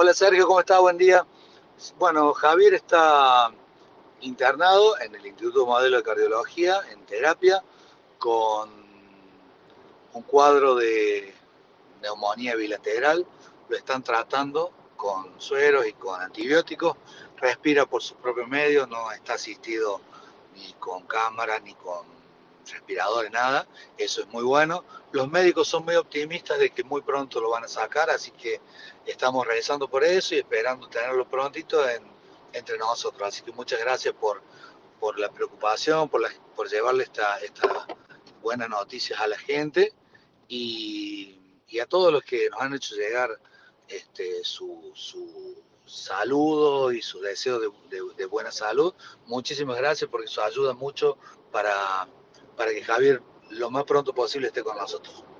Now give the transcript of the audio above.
Hola Sergio, ¿cómo estás? Buen día. Bueno, Javier está internado en el Instituto Modelo de Cardiología, en terapia, con un cuadro de neumonía bilateral. Lo están tratando con sueros y con antibióticos. Respira por sus propios medios, no está asistido ni con cámara ni con respiradores, nada, eso es muy bueno. Los médicos son muy optimistas de que muy pronto lo van a sacar, así que estamos rezando por eso y esperando tenerlo prontito entre nosotros. Así que muchas gracias por, por la preocupación, por, por llevarle esta, esta buena noticias a la gente y, a todos los que nos han hecho llegar este, su, su saludo y su deseo de, de, buena salud. Muchísimas gracias porque eso ayuda mucho para, para que Javier lo más pronto posible esté con nosotros.